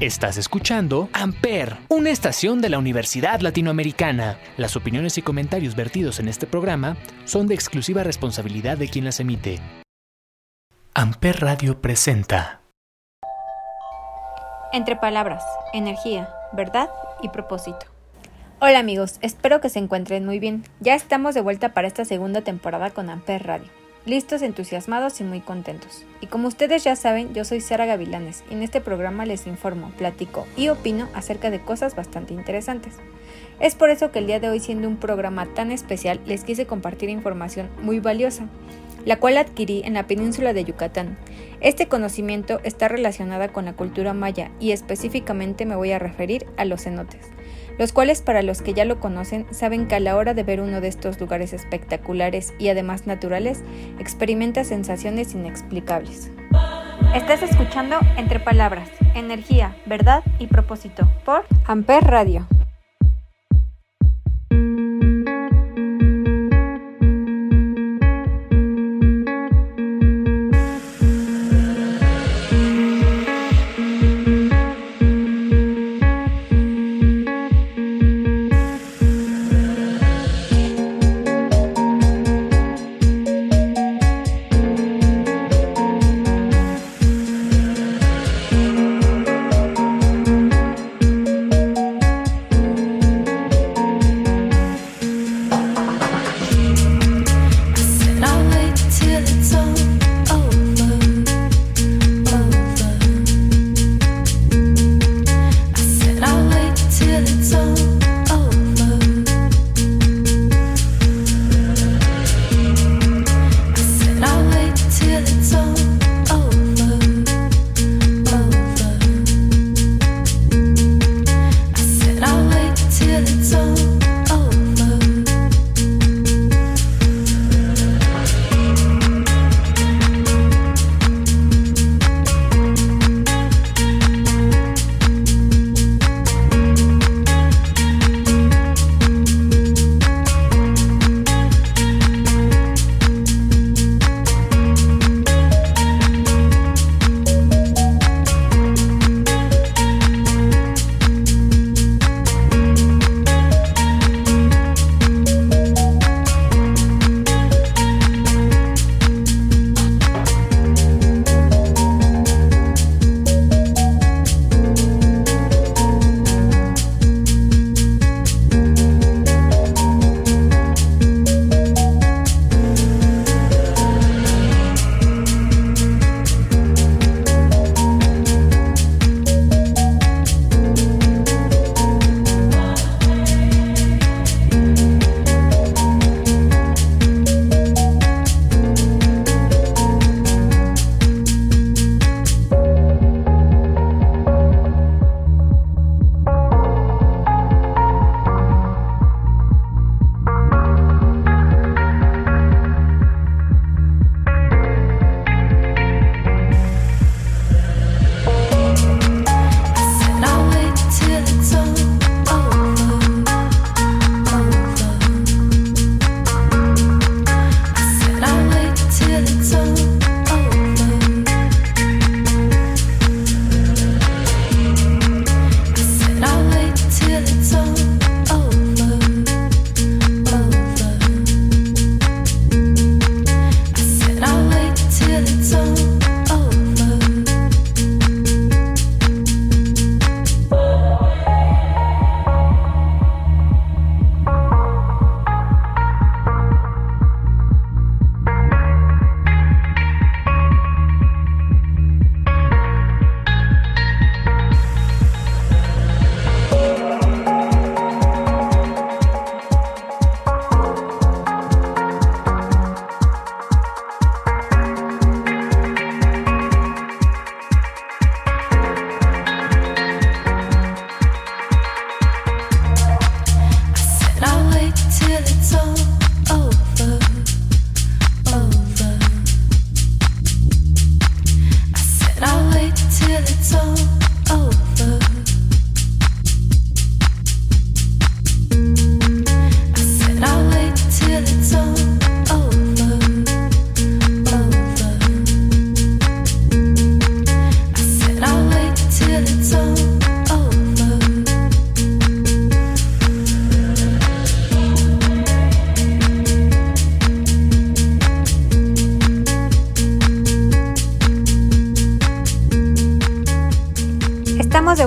Estás escuchando Amper, una estación de la Universidad Latinoamericana. Las opiniones y comentarios vertidos en este programa son de exclusiva responsabilidad de quien las emite. Amper Radio presenta. Entre palabras, energía, verdad y propósito. Hola amigos, espero que se encuentren muy bien. Ya estamos de vuelta para esta segunda temporada con Amper Radio listos, entusiasmados y muy contentos. Y como ustedes ya saben, yo soy Sara Gavilanes y en este programa les informo, platico y opino acerca de cosas bastante interesantes. Es por eso que el día de hoy, siendo un programa tan especial, les quise compartir información muy valiosa, la cual adquirí en la península de Yucatán. Este conocimiento está relacionada con la cultura maya y específicamente me voy a referir a los cenotes los cuales para los que ya lo conocen saben que a la hora de ver uno de estos lugares espectaculares y además naturales, experimenta sensaciones inexplicables. Estás escuchando Entre Palabras, Energía, Verdad y Propósito por Amper Radio.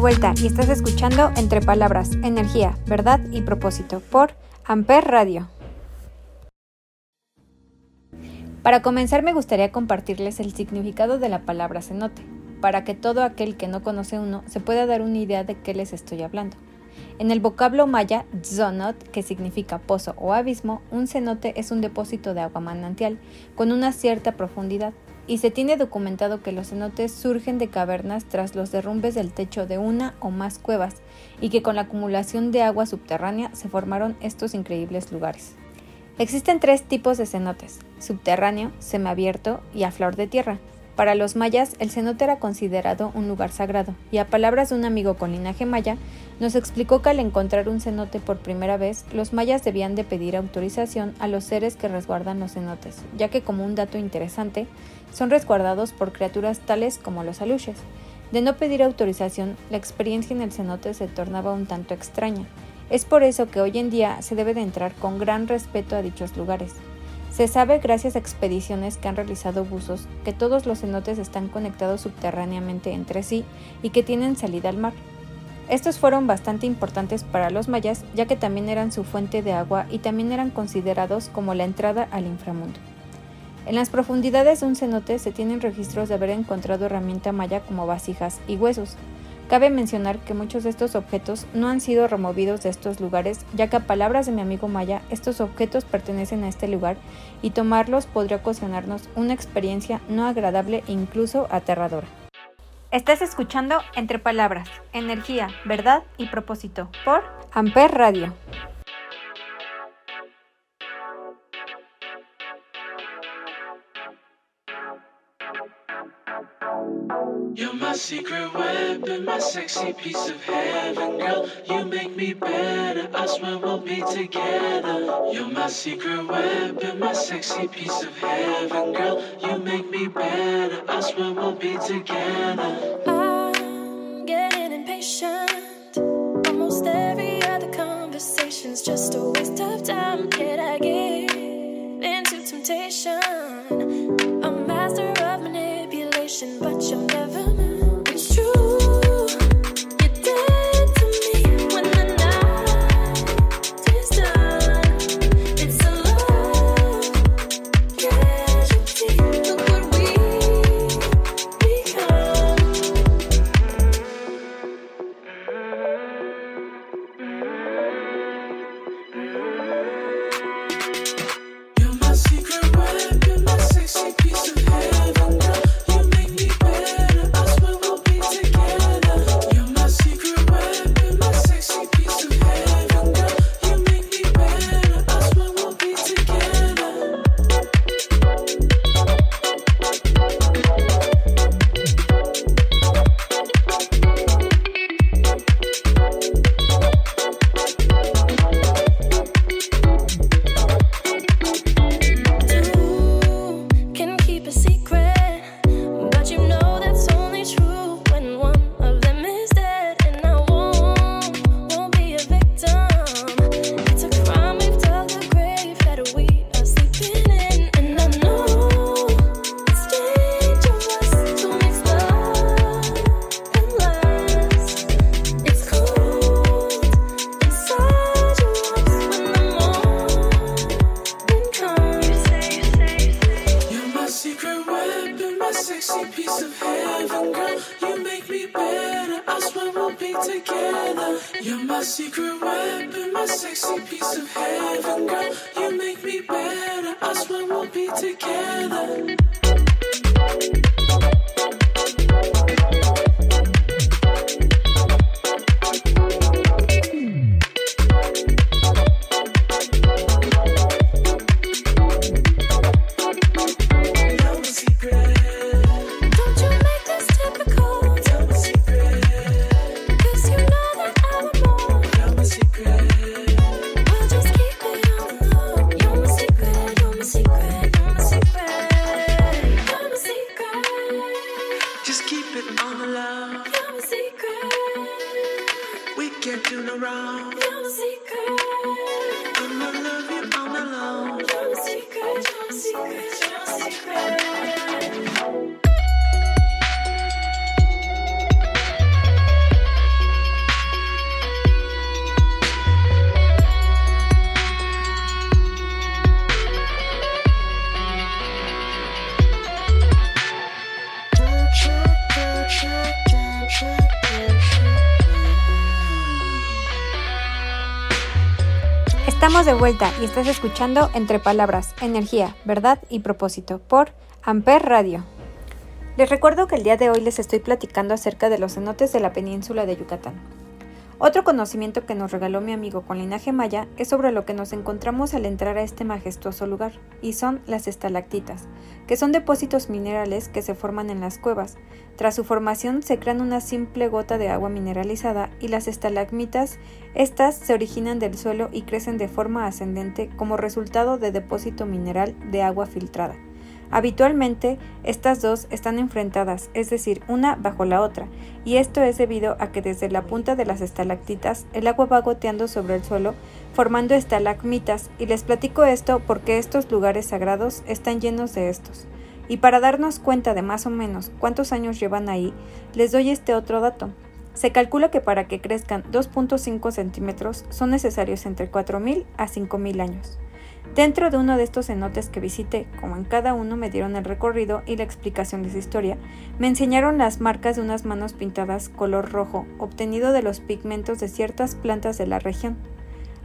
Vuelta y estás escuchando Entre Palabras, Energía, Verdad y Propósito por Amper Radio. Para comenzar me gustaría compartirles el significado de la palabra cenote, para que todo aquel que no conoce uno se pueda dar una idea de qué les estoy hablando. En el vocablo maya, zonot, que significa pozo o abismo, un cenote es un depósito de agua manantial con una cierta profundidad, y se tiene documentado que los cenotes surgen de cavernas tras los derrumbes del techo de una o más cuevas, y que con la acumulación de agua subterránea se formaron estos increíbles lugares. Existen tres tipos de cenotes, subterráneo, semiabierto y a flor de tierra. Para los mayas, el cenote era considerado un lugar sagrado, y a palabras de un amigo con linaje maya, nos explicó que al encontrar un cenote por primera vez, los mayas debían de pedir autorización a los seres que resguardan los cenotes, ya que como un dato interesante, son resguardados por criaturas tales como los aluches. De no pedir autorización, la experiencia en el cenote se tornaba un tanto extraña. Es por eso que hoy en día se debe de entrar con gran respeto a dichos lugares. Se sabe gracias a expediciones que han realizado buzos que todos los cenotes están conectados subterráneamente entre sí y que tienen salida al mar. Estos fueron bastante importantes para los mayas ya que también eran su fuente de agua y también eran considerados como la entrada al inframundo. En las profundidades de un cenote se tienen registros de haber encontrado herramienta maya como vasijas y huesos, Cabe mencionar que muchos de estos objetos no han sido removidos de estos lugares, ya que a palabras de mi amigo Maya, estos objetos pertenecen a este lugar y tomarlos podría ocasionarnos una experiencia no agradable e incluso aterradora. Estás escuchando Entre Palabras, Energía, Verdad y Propósito por Amper Radio. You're secret weapon, my sexy piece of heaven, girl. You make me better. I swear we'll be together. You're my secret weapon, my sexy piece of heaven, girl. You make me better. I swear we'll be together. I'm getting impatient. Almost every other conversation's just a waste of time. Yet I give into temptation. A master of manipulation, but you'll sexy piece of heaven, girl. You make me better. I swear we'll be together. You're my secret weapon, my sexy piece of heaven, girl. You make me better. I swear we'll be together. Estamos de vuelta y estás escuchando Entre Palabras, Energía, Verdad y Propósito por Amper Radio. Les recuerdo que el día de hoy les estoy platicando acerca de los cenotes de la península de Yucatán. Otro conocimiento que nos regaló mi amigo con linaje maya es sobre lo que nos encontramos al entrar a este majestuoso lugar, y son las estalactitas, que son depósitos minerales que se forman en las cuevas. Tras su formación se crean una simple gota de agua mineralizada y las estalagmitas, estas se originan del suelo y crecen de forma ascendente como resultado de depósito mineral de agua filtrada. Habitualmente, estas dos están enfrentadas, es decir, una bajo la otra, y esto es debido a que desde la punta de las estalactitas el agua va goteando sobre el suelo, formando estalagmitas, y les platico esto porque estos lugares sagrados están llenos de estos. Y para darnos cuenta de más o menos cuántos años llevan ahí, les doy este otro dato. Se calcula que para que crezcan 2.5 centímetros son necesarios entre 4.000 a 5.000 años. Dentro de uno de estos cenotes que visité, como en cada uno me dieron el recorrido y la explicación de su historia, me enseñaron las marcas de unas manos pintadas color rojo, obtenido de los pigmentos de ciertas plantas de la región.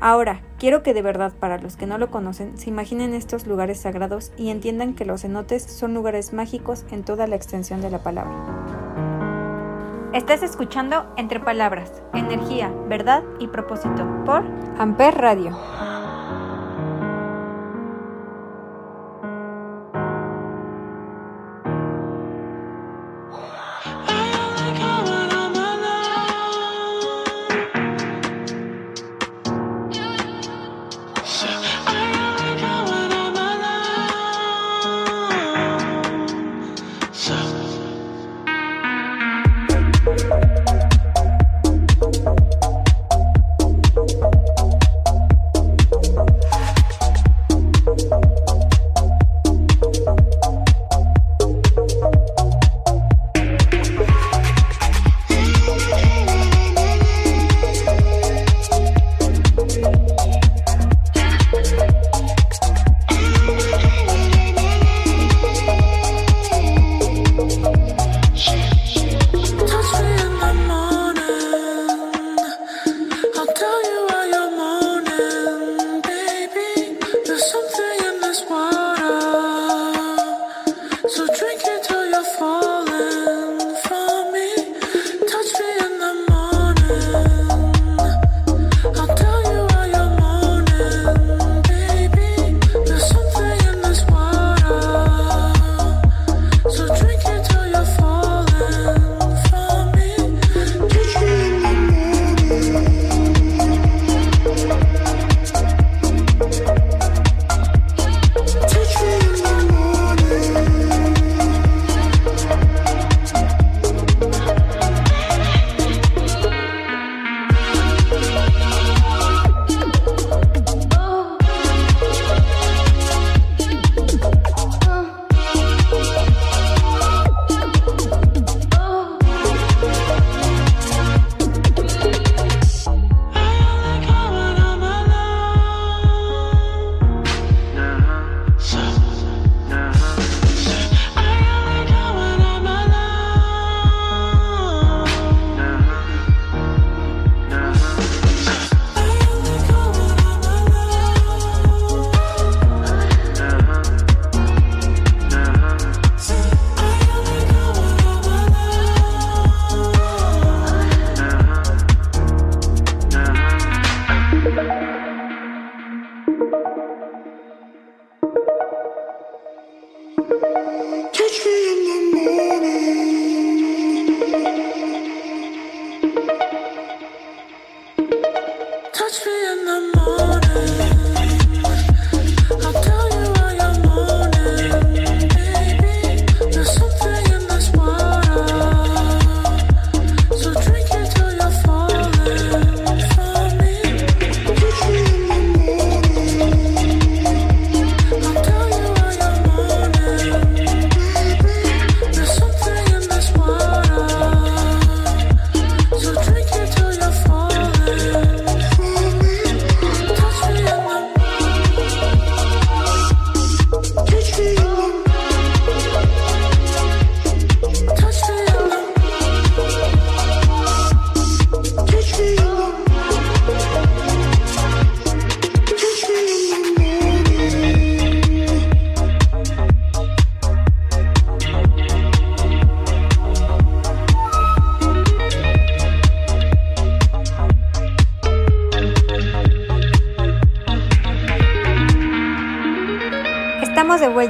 Ahora, quiero que de verdad para los que no lo conocen se imaginen estos lugares sagrados y entiendan que los cenotes son lugares mágicos en toda la extensión de la palabra. Estás escuchando Entre Palabras, Energía, Verdad y Propósito por Amper Radio.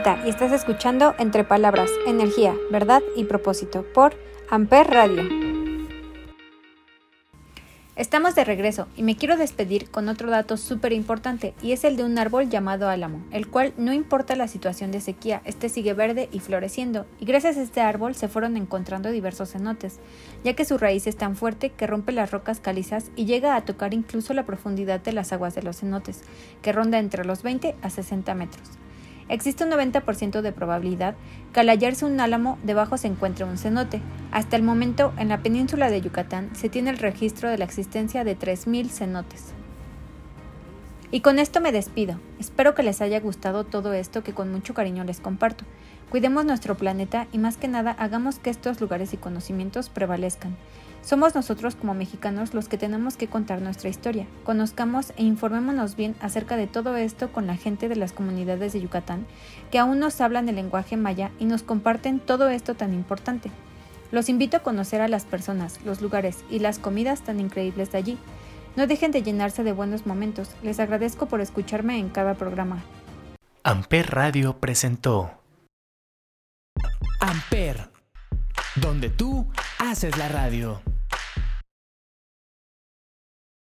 Y estás escuchando Entre Palabras, Energía, Verdad y Propósito por Amper Radio. Estamos de regreso y me quiero despedir con otro dato súper importante y es el de un árbol llamado álamo, el cual no importa la situación de sequía, este sigue verde y floreciendo y gracias a este árbol se fueron encontrando diversos cenotes, ya que su raíz es tan fuerte que rompe las rocas calizas y llega a tocar incluso la profundidad de las aguas de los cenotes, que ronda entre los 20 a 60 metros. Existe un 90% de probabilidad que al hallarse un álamo debajo se encuentre un cenote. Hasta el momento, en la península de Yucatán se tiene el registro de la existencia de 3.000 cenotes. Y con esto me despido. Espero que les haya gustado todo esto que con mucho cariño les comparto. Cuidemos nuestro planeta y más que nada hagamos que estos lugares y conocimientos prevalezcan. Somos nosotros como mexicanos los que tenemos que contar nuestra historia. Conozcamos e informémonos bien acerca de todo esto con la gente de las comunidades de Yucatán, que aún nos hablan el lenguaje maya y nos comparten todo esto tan importante. Los invito a conocer a las personas, los lugares y las comidas tan increíbles de allí. No dejen de llenarse de buenos momentos. Les agradezco por escucharme en cada programa. Amper Radio presentó Amper, donde tú haces la radio.